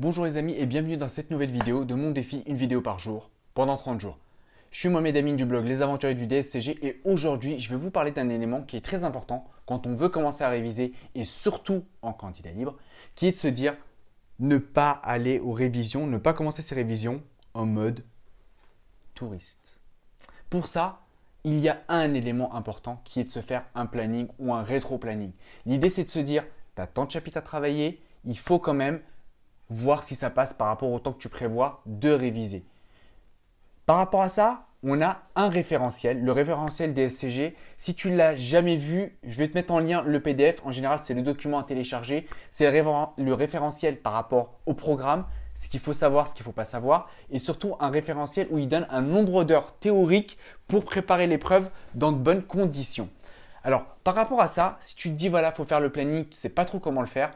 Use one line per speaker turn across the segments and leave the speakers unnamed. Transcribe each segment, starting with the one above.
Bonjour les amis et bienvenue dans cette nouvelle vidéo de mon défi une vidéo par jour pendant 30 jours. Je suis Mohamed Amin du blog Les Aventuriers du DSCG et aujourd'hui je vais vous parler d'un élément qui est très important quand on veut commencer à réviser et surtout en candidat libre, qui est de se dire ne pas aller aux révisions, ne pas commencer ces révisions en mode touriste. Pour ça, il y a un élément important qui est de se faire un planning ou un rétro-planning. L'idée c'est de se dire, tu tant de chapitres à travailler, il faut quand même voir si ça passe par rapport au temps que tu prévois de réviser. Par rapport à ça, on a un référentiel, le référentiel DSCG. Si tu ne l'as jamais vu, je vais te mettre en lien le PDF. En général, c'est le document à télécharger. C'est le, référentiel par rapport au programme, ce qu'il faut savoir, ce qu'il ne faut pas savoir. Et surtout, un référentiel où il donne un nombre d'heures théoriques pour préparer l'épreuve dans de bonnes conditions. Alors, par rapport à ça, si tu te dis, voilà, il faut faire le planning, tu ne sais pas trop comment le faire,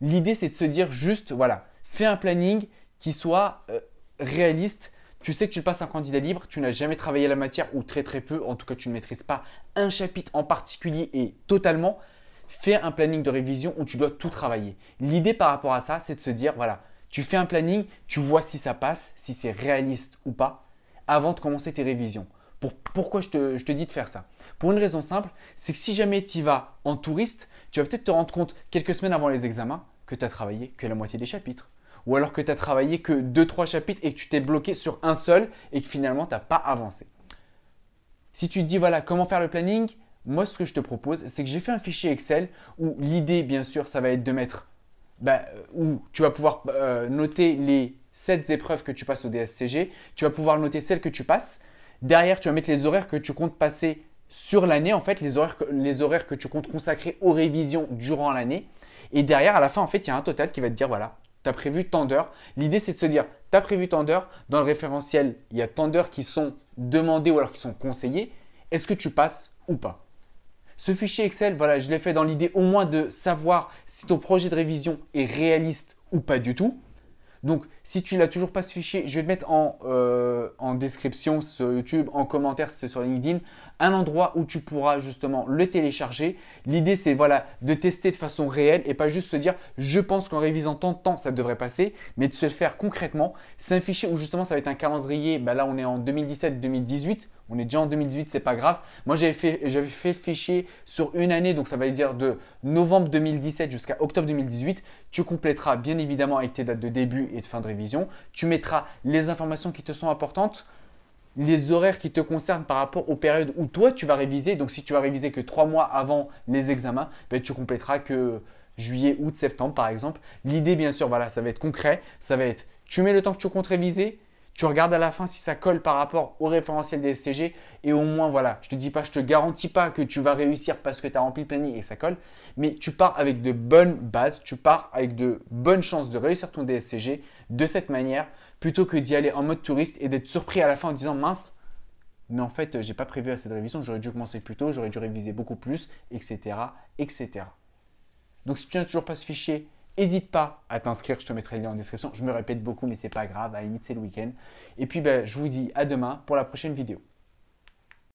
L'idée, c'est de se dire juste, voilà, fais un planning qui soit euh, réaliste. Tu sais que tu passes un candidat libre, tu n'as jamais travaillé la matière ou très très peu, en tout cas tu ne maîtrises pas un chapitre en particulier et totalement. Fais un planning de révision où tu dois tout travailler. L'idée par rapport à ça, c'est de se dire, voilà, tu fais un planning, tu vois si ça passe, si c'est réaliste ou pas, avant de commencer tes révisions. Pourquoi je te dis de faire ça? Pour une raison simple, c'est que si jamais tu vas en touriste, tu vas peut-être te rendre compte quelques semaines avant les examens que tu as travaillé que la moitié des chapitres. Ou alors que tu as travaillé que 2-3 chapitres et que tu t'es bloqué sur un seul et que finalement tu n'as pas avancé. Si tu te dis voilà comment faire le planning, moi ce que je te propose c'est que j'ai fait un fichier Excel où l'idée bien sûr ça va être de mettre bah, où tu vas pouvoir euh, noter les 7 épreuves que tu passes au DSCG, tu vas pouvoir noter celles que tu passes. Derrière, tu vas mettre les horaires que tu comptes passer sur l'année, en fait, les horaires, que, tu comptes consacrer aux révisions durant l'année. Et derrière, à la fin, en fait, il y a un total qui va te dire, voilà, tu as prévu tant d'heures. L'idée, c'est de se dire, tu as prévu tant d'heures. Dans le référentiel, il y a tant d'heures qui sont demandées ou alors qui sont conseillées. Est-ce que tu passes ou pas? Ce fichier Excel, voilà, je l'ai fait dans l'idée au moins de savoir si ton projet de révision est réaliste ou pas du tout. Donc, si tu n'as toujours pas ce fichier, je vais te mettre en, euh, en description sur YouTube, en commentaire sur LinkedIn, un endroit où tu pourras justement le télécharger. L'idée, c'est voilà, de tester de façon réelle et pas juste se dire je pense qu'en révisant tant de temps, ça devrait passer, mais de se le faire concrètement. C'est un fichier où justement ça va être un calendrier. Bah là, on est en 2017-2018. On est déjà en 2018, c'est pas grave. Moi, j'avais fait, j'avais fait le fichier sur une année, donc ça va dire de novembre 2017 jusqu'à octobre 2018. Tu compléteras bien évidemment avec tes dates de début et de fin de révision. Tu mettras les informations qui te sont importantes les horaires qui te concernent par rapport aux périodes où toi tu vas réviser. Donc si tu vas réviser que trois mois avant les examens, ben, tu compléteras que juillet, août, septembre par exemple. L'idée bien sûr, voilà, ça va être concret. Ça va être tu mets le temps que tu comptes réviser, tu regardes à la fin si ça colle par rapport au référentiel des SCG et au moins voilà, je te dis pas, je te garantis pas que tu vas réussir parce que tu as rempli le planning et ça colle, mais tu pars avec de bonnes bases, tu pars avec de bonnes chances de réussir ton DSCG de cette manière plutôt que d'y aller en mode touriste et d'être surpris à la fin en disant mince, mais en fait, j'ai pas prévu assez de révision, j'aurais dû commencer plus tôt, j'aurais dû réviser beaucoup plus, etc., etc. Donc si tu n'as toujours pas ce fichier, N'hésite pas à t'inscrire, je te mettrai le lien en description. Je me répète beaucoup, mais c'est pas grave, à la limite c'est le week-end. Et puis ben, je vous dis à demain pour la prochaine vidéo.